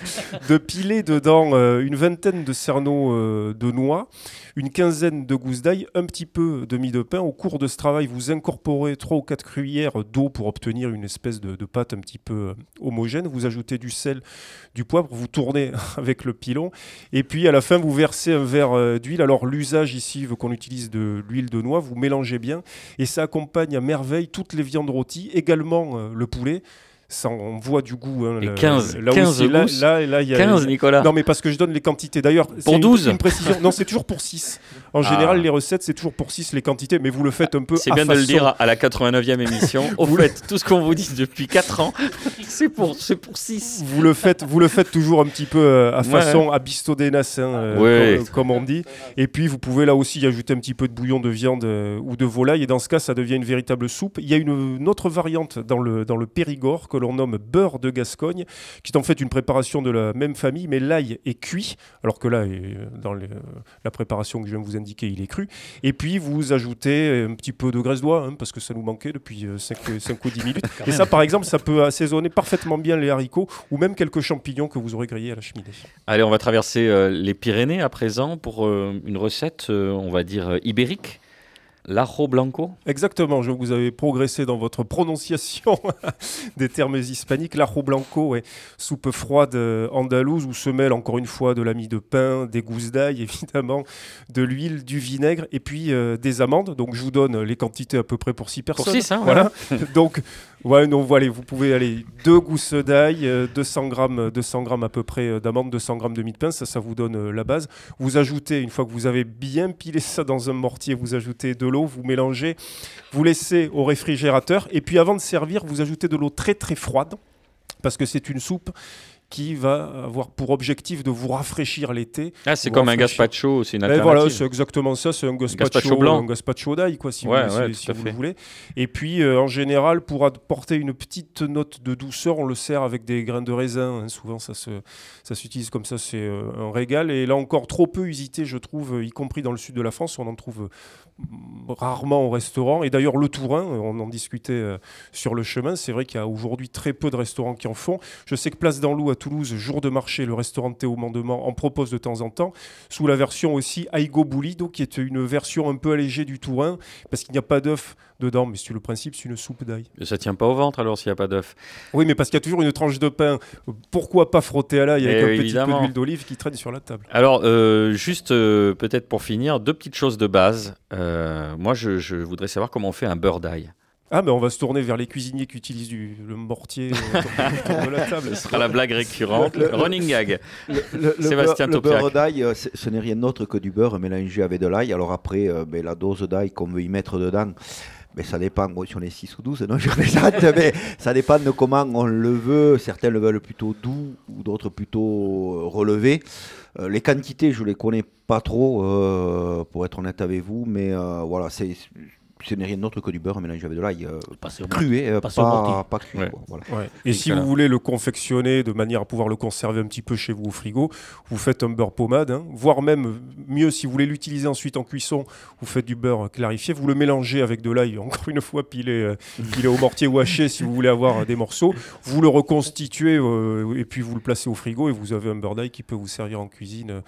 de piler dedans euh, une vingtaine de cerneaux euh, de noix, une quinzaine de gousses d'ail, un petit peu de mie de pain. Au cours de ce travail, vous incorporez 3 ou 4 cuillères d'eau pour obtenir une espèce de, de pâte un petit peu euh, homogène. Vous ajoutez du sel, du poivre, vous tournez avec le pilon. Et puis à la fin, vous versez un verre euh, d'huile. Alors l'usage ici veut qu'on utilise de l'huile de noix. Vous mélangez bien et ça accompagne à merveille toutes les viandes rôties, également euh, le poulet. Ça envoie du goût. hein, Et là- 15, là 15 aussi, là, là, là, il y a- 15, Nicolas. non, mais parce que je donne les quantités. D'ailleurs, une- 12? une, précision. Non, c'est toujours pour 6. En général, Ah. les recettes, c'est toujours pour 6 les quantités, mais vous le faites un peu C'est à bien de le façon. dire à la 89e émission. Au Vous- fait, tout ce qu'on vous dit depuis 4 ans, c'est pour, pour 6. Vous le faites, vous le faites toujours un petit peu euh, à Ouais. façon abistodenas, hein, euh, comme, comme on dit. Et puis vous pouvez là aussi y ajouter un petit peu de bouillon de viande euh, ou de volaille. Et dans ce cas, ça devient une véritable soupe. Il y a une, une autre variante dans le, dans le Périgord que l'on nomme beurre de Gascogne, qui est en fait une préparation de la même famille, mais l'ail est cuit, alors que là, euh, dans les- la préparation que je viens de vous indiquer, il est cru. Et puis vous ajoutez un petit peu de graisse d'oie, hein, parce que ça nous manquait depuis 5, ou 10 minutes. Et ça, par exemple, ça peut assaisonner parfaitement bien les haricots ou même quelques champignons que vous aurez grillés à la cheminée. Allez, on va traverser euh, les Pyrénées à présent pour euh, une recette, euh, on va dire, euh, ibérique. L'ajo blanco. Exactement, je vous avez progressé dans votre prononciation des termes hispaniques. L'ajo blanco, ouais, soupe froide euh, andalouse où se mêle encore une fois de la mie de pain, des gousses d'ail évidemment, de l'huile, du vinaigre et puis euh, des amandes. Donc je vous donne les quantités à peu près pour 6 personnes. six, hein, voilà. Donc ouais, non, voilà, vous pouvez aller deux gousses d'ail, euh, 200 grammes, 200 grammes à peu près euh, d'amandes, 200 grammes de mie de pain, ça, ça vous donne euh, la base. Vous ajoutez, une fois que vous avez bien pilé ça dans un mortier, vous ajoutez de l'eau, vous mélangez, vous laissez au réfrigérateur. Et puis avant de servir, vous ajoutez de l'eau très très froide, parce que c'est une soupe qui va avoir pour objectif de vous rafraîchir l'été. Ah, c'est comme un gazpacho, c'est une alternative. voilà, c'est exactement ça, c'est un gazpacho, gazpacho blanc. un gazpacho d'ail, quoi, si Ouais, vous, ouais, si- tout à si vous fait. le voulez. Et puis, euh, en général, pour apporter une petite note de douceur, on le sert avec des grains de raisin. hein. Souvent, ça se, ça s'utilise comme ça, c'est euh, un régal. Et là encore, trop peu usité, je trouve, y compris dans le sud de la France, on en trouve rarement au restaurant. Et d'ailleurs, le Tourin, on en discutait euh, sur le chemin, c'est vrai qu'il y a aujourd'hui très peu de restaurants qui en font. Je sais que Place d'Anlou à Toulouse, jour de marché, le restaurant de Théo Mandement en propose de temps en temps, sous la version aussi Aigo Boulido, qui est une version un peu allégée du Tourin, parce qu'il n'y a pas d'œuf dedans, mais c'est le principe, c'est une soupe d'ail. Ça tient pas au ventre alors s'il n'y a pas d'œuf. Oui, mais parce qu'il y a toujours une tranche de pain. Pourquoi pas frotter à l'ail avec Eh un petit peu d'huile d'olive qui traîne sur la table? Alors, euh, juste euh, peut-être pour finir, deux petites choses de base. Euh, moi, je, je voudrais savoir comment on fait un beurre d'ail. Ah, mais on va se tourner vers les cuisiniers qui utilisent du, le mortier euh, autour, de la table. Ce sera la blague récurrente, Le- le- running gag. Le, le- Sébastien beurre, le Taupiac. beurre d'ail, ce n'est rien d'autre que du beurre mélangé avec de l'ail. Alors après, euh, ben, la dose d'ail qu'on veut y mettre dedans, ben, ça dépend. Si on est 6 ou 12, non, je plaisante, mais ça dépend de comment on le veut. Certains le veulent plutôt doux ou d'autres plutôt euh, relevé. Euh, les quantités, je les connais pas trop, euh, pour être honnête avec vous, mais voilà, c'est ce n'est rien d'autre que du beurre mélangé avec de l'ail euh, Passer au cru, euh, pas, pas cru. Ouais. quoi, voilà. Ouais. Et si vous voulez le confectionner de manière à pouvoir le conserver un petit peu chez vous au frigo, vous faites un beurre pommade, hein, voire même mieux si vous voulez l'utiliser ensuite en cuisson, vous faites du beurre clarifié, vous le mélangez avec de l'ail, encore une fois pilé, euh, pilé au mortier ou haché si vous voulez avoir euh, des morceaux, vous le reconstituez euh, et puis vous le placez au frigo et vous avez un beurre d'ail qui peut vous servir en cuisine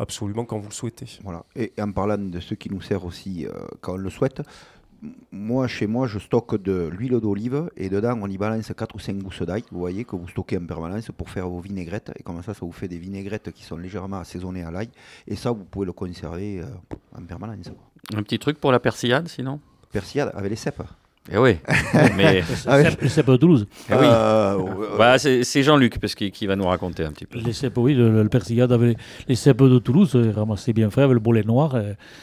absolument quand vous le souhaitez. Voilà. Et en parlant de ce qui nous sert aussi euh, quand on le souhaite, moi, chez moi, je stocke de l'huile d'olive et dedans, on y balance 4 ou 5 gousses d'ail, vous voyez, que vous stockez en permanence pour faire vos vinaigrettes. Et comme ça, ça vous fait des vinaigrettes qui sont légèrement assaisonnées à l'ail. Et ça, vous pouvez le conserver euh, en permanence. Un petit truc pour la persillade sinon? Persillade avec les cèpes. Eh oui, mais Ah cèpes de Toulouse. eh oui. Euh, euh, Bah, c'est c'est Jean-Luc parce qu'il qui va nous raconter un petit peu. Les cèpes, oui, le, le persillade avec les cèpes de Toulouse, euh, ramassé bien frais avec le bolet noir,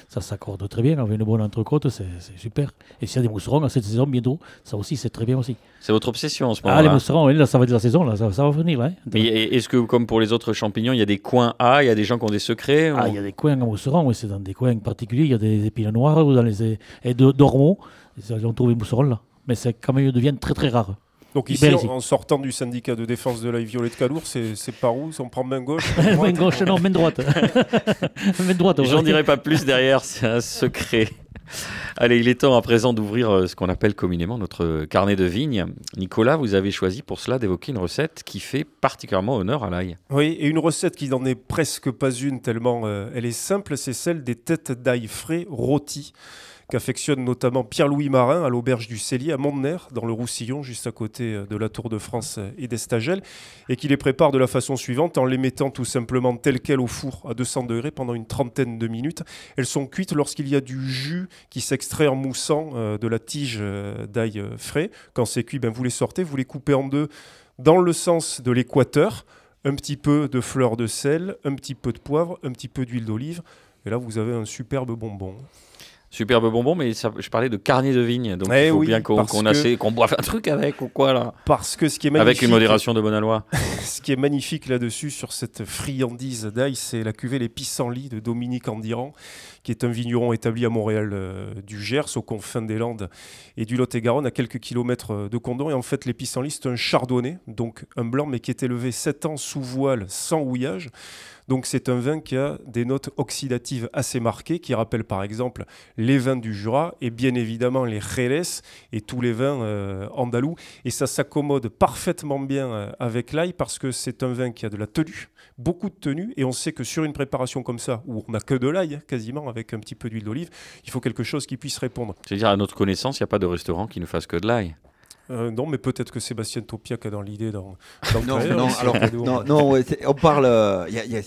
ça s'accorde très bien avec une bonne entrecôte, c'est c'est super. Et s'il y a des mousserons à cette saison, bientôt, ça aussi, c'est très bien aussi. C'est votre obsession en ce Ah, les mousserons, oui, là, ça va être la saison, là, ça, ça va venir. Là, hein. Mais est-ce que, comme pour les autres champignons, il y a des coins A, il y a des gens qui ont des secrets Ah, ou- il y a des coins à mousserons, oui, c'est dans des coins particuliers, il y a des épines noires ou dans les et de, d'ormeaux, on trouve les mousserons là. Mais c'est quand même, ils deviennent très très rares. Donc ici, en, ici. en sortant du syndicat de défense de l'ail violet de Calour, c'est par où? On prend main gauche main main droite gauche, non, main droite. main droite. J'en dirai pas plus derrière, c'est un secret. Allez, il est temps à présent d'ouvrir euh, ce qu'on appelle communément notre carnet de vigne. Nicolas, vous avez choisi pour cela d'évoquer une recette qui fait particulièrement honneur à l'ail. Oui, et une recette qui n'en est presque pas une tellement euh, elle est simple, c'est celle des têtes d'ail frais rôties qu'affectionne notamment Pierre-Louis Marin à l'auberge du Cellier à Montener, dans le Roussillon, juste à côté euh, de la Tour de France euh, et d'Estagel, et qui les prépare de la façon suivante en les mettant tout simplement telles quelles au four à 200 degrés pendant une trentaine de minutes. Elles sont cuites lorsqu'il y a du jus qui s'extrait en moussant euh, de la tige d'ail frais. Quand c'est cuit, ben, vous les sortez, vous les coupez en deux dans le sens de l'équateur un petit peu de fleur de sel, un petit peu de poivre, un petit peu d'huile d'olive. Et là, vous avez un superbe bonbon. Superbe bonbon, mais ça- je parlais de carnet de vigne, donc Eh il faut oui, bien qu'on que- boive un truc avec ou quoi là Parce que ce qui est magnifique, Avec une modération de bonne aloi. ce qui est magnifique là-dessus, sur cette friandise d'ail, c'est la cuvée Les Pissenlits de Dominique Andiran, qui est un vigneron établi à Montréal euh, du Gers, aux confins des Landes et du Lot-et-Garonne, à quelques kilomètres euh, de Condon. Et en fait, les Pissenlits, c'est un chardonnay, donc un blanc, mais qui est élevé 7 ans sous voile, sans houillage. Donc c'est un vin qui a des notes oxydatives assez marquées, qui rappellent par exemple les vins du Jura et bien évidemment les Jerez et tous les vins euh, andalous. Et ça s'accommode parfaitement bien euh, avec l'ail parce que c'est un vin qui a de la tenue, beaucoup de tenue. Et on sait que sur une préparation comme ça, où on n'a que de l'ail, quasiment, avec un petit peu d'huile d'olive, il faut quelque chose qui puisse répondre. C'est-à-dire, à notre connaissance, il n'y a pas de restaurant qui ne fasse que de l'ail. Euh, non, mais peut-être que Sébastien Topiac a dans l'idée le Non, non, alors, non, non, ouais, c'est- on parle, euh, y a- y a-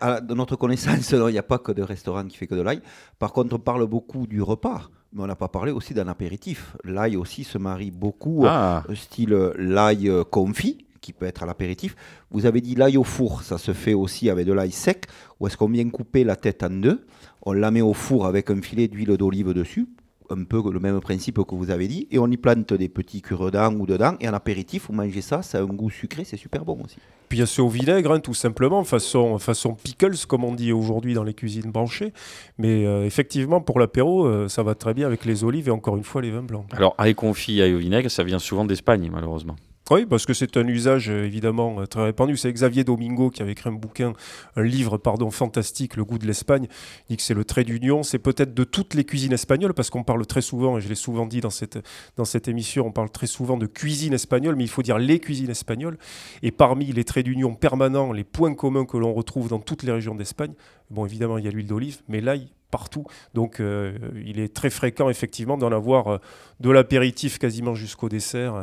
à- de notre connaissance, non, il n'y a pas que de restaurant qui fait que de l'ail. Par contre, on parle beaucoup du repas, mais on n'a pas parlé aussi d'un apéritif. L'ail aussi se marie beaucoup, Ah, euh, style euh, l'ail euh, confit, qui peut être à l'apéritif. Vous avez dit l'ail au four, ça se fait aussi avec de l'ail sec, ou est-ce qu'on vient couper la tête en deux, on la met au four avec un filet d'huile d'olive dessus, un peu le même principe que vous avez dit, et on y plante des petits cure-dents ou dedans, et en apéritif, vous mangez ça, ça a un goût sucré, c'est super bon aussi. Puis il y a ceux au vinaigre, hein, tout simplement, façon, façon pickles, comme on dit aujourd'hui dans les cuisines branchées. Mais euh, effectivement, pour l'apéro, euh, ça va très bien avec les olives et encore une fois les vins blancs. alors ail confit, ail au vinaigre, ça vient souvent d'Espagne, malheureusement. Oui, parce que c'est un usage euh, évidemment euh, très répandu. C'est Xavier Domingo qui avait écrit un bouquin, un livre, pardon, fantastique, Le goût de l'Espagne. Il dit que c'est le trait d'union. C'est peut-être de toutes les cuisines espagnoles, parce qu'on parle très souvent, et je l'ai souvent dit dans cette, dans cette émission, on parle très souvent de cuisine espagnole, mais il faut dire les cuisines espagnoles. Et parmi les traits d'union permanents, les points communs que l'on retrouve dans toutes les régions d'Espagne, bon, évidemment, il y a l'huile d'olive, mais l'ail partout. Donc, euh, il est très fréquent, effectivement, d'en avoir de l'apéritif quasiment jusqu'au dessert.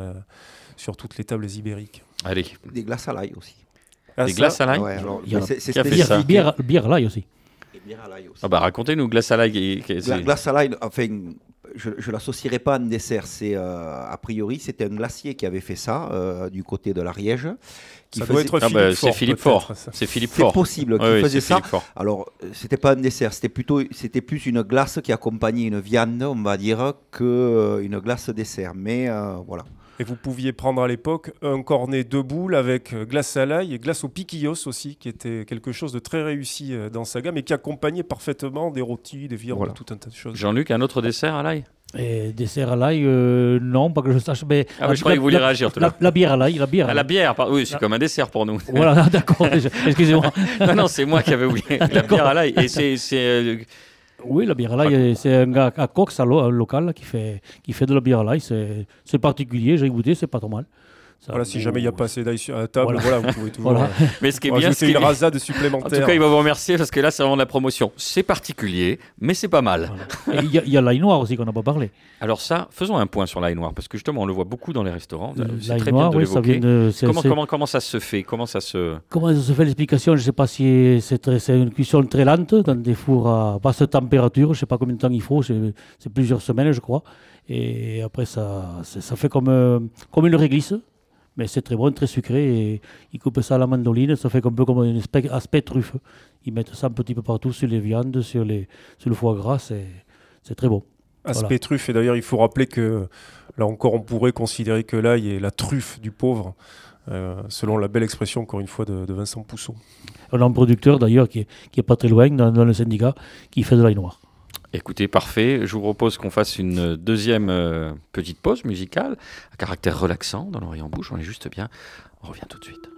Sur toutes les tables ibériques. Allez, Des glaces à l'ail aussi. Ah, des ça, glaces à l'ail Ouais, alors, Il y en a c'est c'est spécifique. bière, bière à l'ail aussi. Et bière à l'ail aussi. Ah bah racontez-nous, glace à l'ail. La c'est- glace à l'ail, enfin, je ne l'associerai pas à un dessert. C'est euh, a priori, c'était un glacier qui avait fait ça euh, du côté de l'Ariège. Qui Ça doit être Ah Philippe bah, Fort. c'est Philippe Fort. C'est Philippe C'est Fort. possible qu'il ouais, faisait c'est ça. Alors, euh, c'était pas un dessert, c'était plutôt, c'était plus une glace qui accompagnait une viande, on va dire, que une glace dessert. Mais euh, voilà. Et vous pouviez prendre à l'époque un cornet de boules avec euh, glace à l'ail et glace au piquillos aussi, qui était quelque chose de très réussi euh, dans sa gamme et qui accompagnait parfaitement des rôtis, des viandes, Voilà. tout un tas de choses. Jean-Luc, un autre dessert à l'ail? Et dessert à l'ail, euh, non, pas que je sache. Mais Ah, mais je croyais que vous vouliez réagir tout à la, l'heure. la bière à l'ail, la bière à Ah, la bière, pardon. oui, c'est comme un dessert pour nous. Voilà, d'accord, excusez-moi. non, non, c'est moi qui avais oublié. La bière à l'ail. Et c'est. Oui, la bière à l'ail, c'est un gars à Cox, un local, qui fait, qui fait de la bière à l'ail. C'est c'est particulier, j'ai goûté, c'est pas trop mal. Ça- Voilà, si jamais il n'y a pas assez d'ail sur la table, Voilà. voilà, vous pouvez toujours Voilà. euh, Mais ce qui est bien, ce rajouter qui est une bien- rasade En supplémentaire. tout cas, il va vous remercier parce que là, c'est vraiment de la promotion. C'est particulier, mais c'est pas mal. Il y a, a l'ail noir aussi qu'on n'a pas parlé. Alors ça, faisons un point sur l'ail noir parce que justement, on le voit beaucoup dans les restaurants. C'est L'ail très noir, bien de oui, ça l'évoquer. vient de. c'est- Comment, c'est- comment, comment ça se fait? Comment ça se... Comment ça se fait l'explication? Je ne sais pas si c'est c'est une cuisson très lente, dans des fours à basse température. Je ne sais pas combien de temps il faut, c'est c'est plusieurs semaines, je crois. Et après, ça, c'est- ça fait comme, euh, comme une réglisse. Mais c'est très bon, très sucré. Et ils coupent ça à la mandoline, ça fait un peu comme un aspect, truffe. Ils mettent ça un petit peu partout sur les viandes, sur, les, sur le foie gras. C'est très bon. Aspect truffe, et d'ailleurs, il faut rappeler que là encore, on pourrait considérer que l'ail est la truffe du pauvre, euh, selon la belle expression, encore une fois, de, de Vincent Pousseau. On a un producteur d'ailleurs qui est, qui est pas très loin dans, dans le syndicat qui fait de l'ail noir. Écoutez, parfait. Je vous propose qu'on fasse une deuxième euh, petite pause musicale à caractère relaxant dans l'Orient Bouche. On est juste bien. On revient tout de suite.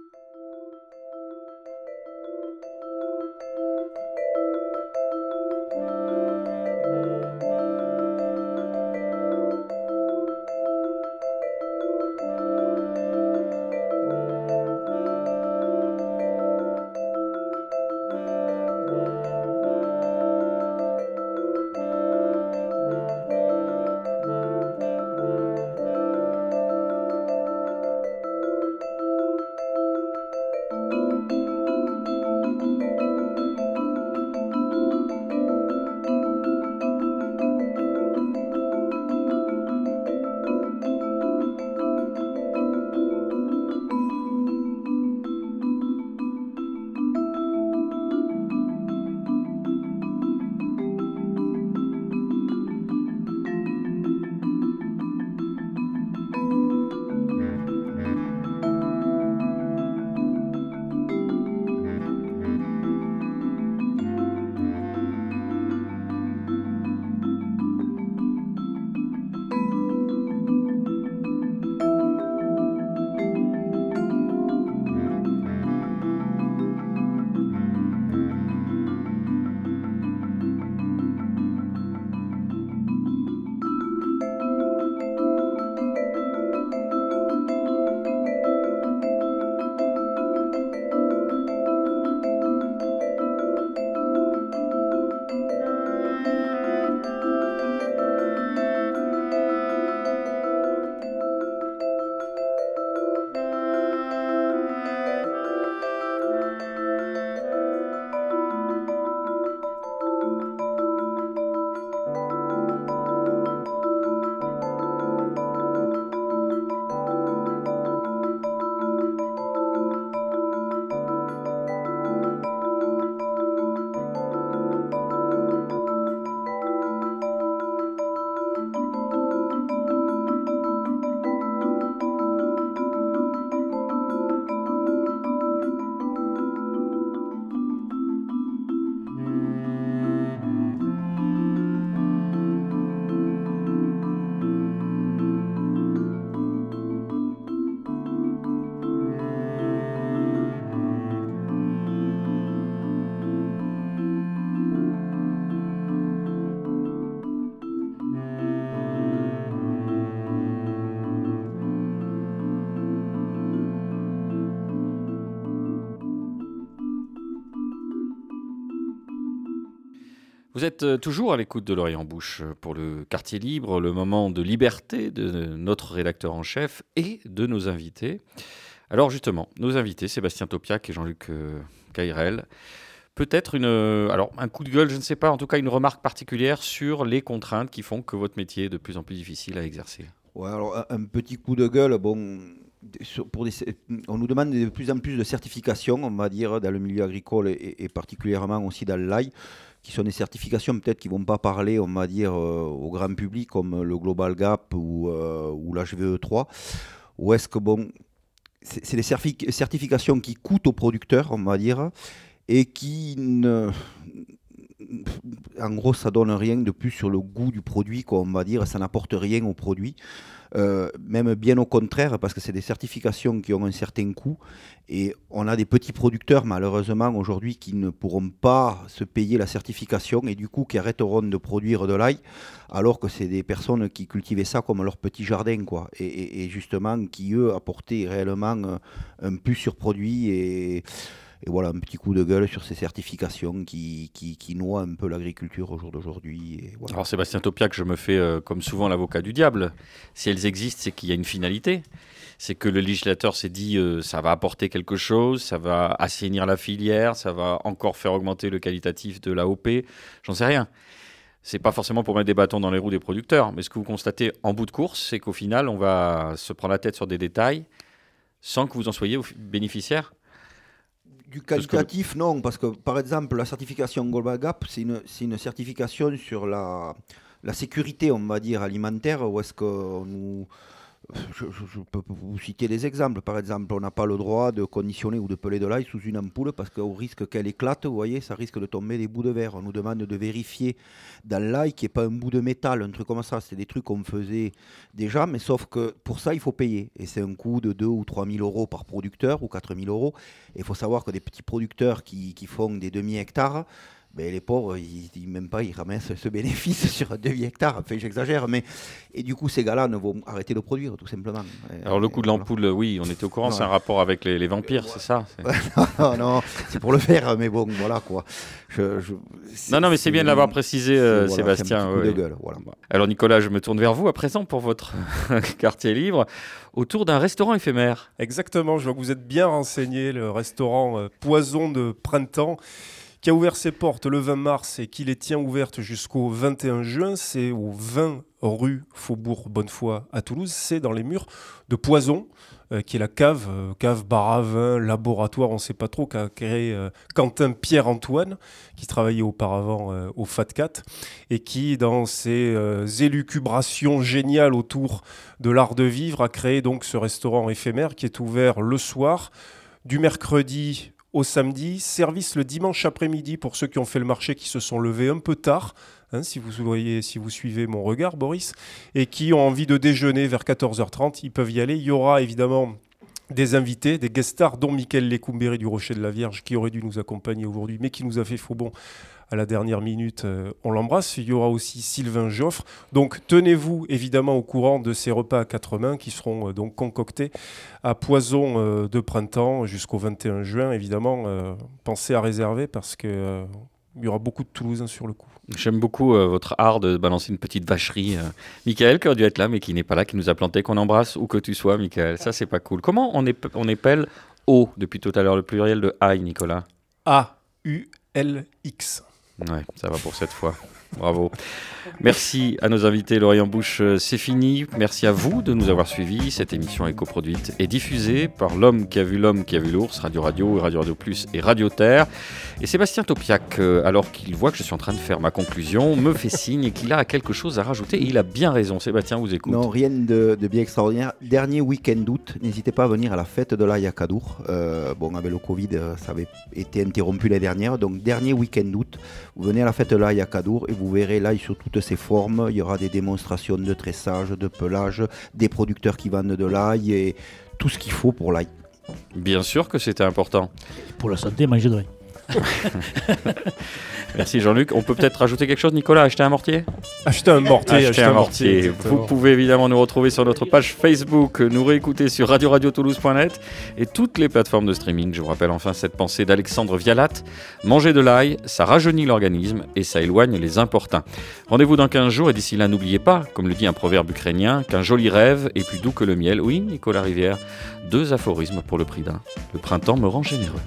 Vous êtes euh, toujours à l'écoute de l'Orient Bouche euh, pour le quartier libre, le moment de liberté de notre rédacteur en chef et de nos invités. Alors justement, nos invités, Sébastien Topiac et Jean-Luc euh, Cairel, peut-être une, alors un coup de gueule, je ne sais pas, en tout cas une remarque particulière sur les contraintes qui font que votre métier est de plus en plus difficile à exercer. Ouais, alors un, petit coup de gueule, bon, on nous demande de plus en plus de certifications, on va dire, dans le milieu agricole et, et particulièrement aussi dans l'ail, qui sont des certifications peut-être qui ne vont pas parler, on va dire, euh, au grand public, comme le Global Gap ou, euh, ou l'HVE3. Ou est-ce que, bon, c'est des certifications qui coûtent aux producteurs, on va dire, et qui ne. En gros, ça donne rien de plus sur le goût du produit, quoi, on va dire, ça n'apporte rien au produit. Euh, même bien au contraire, parce que c'est des certifications qui ont un certain coût. Et on a des petits producteurs, malheureusement, aujourd'hui, qui ne pourront pas se payer la certification et du coup qui arrêteront de produire de l'ail, alors que c'est des personnes qui cultivaient ça comme leur petit jardin, quoi. Et, et justement, qui, eux, apportaient réellement euh, un plus sur produit et et voilà, un petit coup de gueule sur ces certifications qui, noient un peu l'agriculture au jour d'aujourd'hui. Alors Sébastien Topiac, je me fais euh, comme souvent l'avocat du diable. Si elles existent, c'est qu'il y a une finalité. C'est que le législateur s'est dit euh, ça va apporter quelque chose, ça va assainir la filière, ça va encore faire augmenter le qualitatif de l'AOP. J'en sais rien. C'est pas forcément pour mettre des bâtons dans les roues des producteurs, mais ce que vous constatez en bout de course, c'est qu'au final, on va se prendre la tête sur des détails sans que vous en soyez bénéficiaire du qualitatif, non, parce que par exemple, la certification Global Gap, c'est une, une, certification sur la, la sécurité, on va dire, alimentaire, où est-ce que nous je, peux vous citer des exemples. Par exemple, on n'a pas le droit de conditionner ou de peler de l'ail sous une ampoule parce qu'au risque qu'elle éclate, vous voyez, ça risque de tomber des bouts de verre. On nous demande de vérifier dans l'ail qu'il n'y ait pas un bout de métal, un truc comme ça. C'est des trucs qu'on faisait déjà, mais sauf que pour ça, il faut payer. Et c'est un coût de 2 ou 3 000 euros par producteur ou 4 000 euros. Il faut savoir que des petits producteurs qui, qui font des demi-hectares, ben, les pauvres, ils, même pas, ils ramassent ce bénéfice sur 2 hectares. Enfin, j'exagère, mais et du coup, ces gars-là ne vont arrêter de produire, tout simplement. Alors, le coup de l'ampoule, oui, on était au courant, c'est un rapport avec les, vampires, c'est ça Non, non, c'est pour le faire, mais bon, voilà quoi. non, non, mais c'est bien de l'avoir précisé, euh, Sébastien. Alors, Nicolas, je me tourne vers vous à présent pour votre quartier libre autour d'un restaurant éphémère. Exactement, je vois que vous êtes bien renseigné, le restaurant euh, Poison de Printemps qui a ouvert ses portes le 20 mars et qui les tient ouvertes jusqu'au 21 juin. C'est au 20 rue Faubourg Bonnefoy à Toulouse. C'est dans les murs de Poison, euh, qui est la cave, euh, cave baravin, laboratoire, on ne sait pas trop, qu'a créé euh, Quentin Pierre-Antoine, qui travaillait auparavant au FATCAT, et qui, dans ses élucubrations géniales autour de l'art de vivre, a créé donc ce restaurant éphémère qui est ouvert le soir, du mercredi au samedi, service le dimanche après-midi pour ceux qui ont fait le marché, qui se sont levés un peu tard, hein, si vous voyez, si vous suivez mon regard, Boris, et qui ont envie de déjeuner vers 14h30, ils peuvent y aller. Il y aura évidemment des invités, des guest stars, dont Michael Lécoumbéry du Rocher de la Vierge, qui aurait dû nous accompagner aujourd'hui, mais qui nous a fait faux bon à la dernière minute. Euh, on l'embrasse. Il y aura aussi Sylvain Joffre. Donc tenez-vous évidemment au courant de ces repas à quatre mains qui seront euh, donc concoctés à Poison euh, de printemps jusqu'au 21 juin. Évidemment, pensez à réserver parce que il y aura beaucoup de Toulousains sur le coup. J'aime beaucoup votre art de balancer une petite vacherie. Michael, qui aurait dû être là, mais qui n'est pas là, qui nous a planté, qu'on embrasse où que tu sois, Michael. Ça, c'est pas cool. Comment on, on épelle O depuis tout à l'heure, le pluriel de AI, Nicolas? A-U-L-X. Ouais, ça va pour cette fois. Bravo. Merci à nos invités, Lorient Bouche, euh, c'est fini. Merci à vous de nous avoir suivis. Cette émission est coproduite et diffusée par l'homme qui a vu l'homme qui a vu l'ours, Radio Radio, Radio Radio Plus et Radio Terre. Et Sébastien Topiac, euh, alors qu'il voit que je suis en train de faire ma conclusion, me fait signe qu'il a quelque chose à rajouter. Et il a bien raison. Sébastien, vous écoute. Non, rien de, bien extraordinaire. Dernier week-end d'août, n'hésitez pas à venir à la fête de l'Aïa Cadour. Euh, bon, avec le Covid, ça avait été interrompu l'année dernière. Donc, dernier week-end d'août, vous venez à la fête de l'Aïa Cadour et vous verrez l'ail sur toutes ses formes. Il y aura des démonstrations de tressage, de pelage, des producteurs qui vendent de l'ail et tout ce qu'il faut pour l'ail. Bien sûr que c'était important. Pour la santé, manger de l'ail. Merci Jean-Luc. On peut peut-être rajouter quelque chose, Nicolas? Acheter un mortier? Acheter un mortier. Acheter, un, mortier. Vous pouvez évidemment nous retrouver sur notre page Facebook, nous réécouter sur radio-radio-toulouse.net et toutes les plateformes de streaming. Je vous rappelle enfin cette pensée d'Alexandre Vialat. Manger de l'ail, ça rajeunit l'organisme et ça éloigne les importuns. Rendez-vous dans 15 jours et d'ici là, n'oubliez pas, comme le dit un proverbe ukrainien, qu'un joli rêve est plus doux que le miel. Oui, Nicolas Rivière, deux aphorismes pour le prix d'un. Le printemps me rend généreux.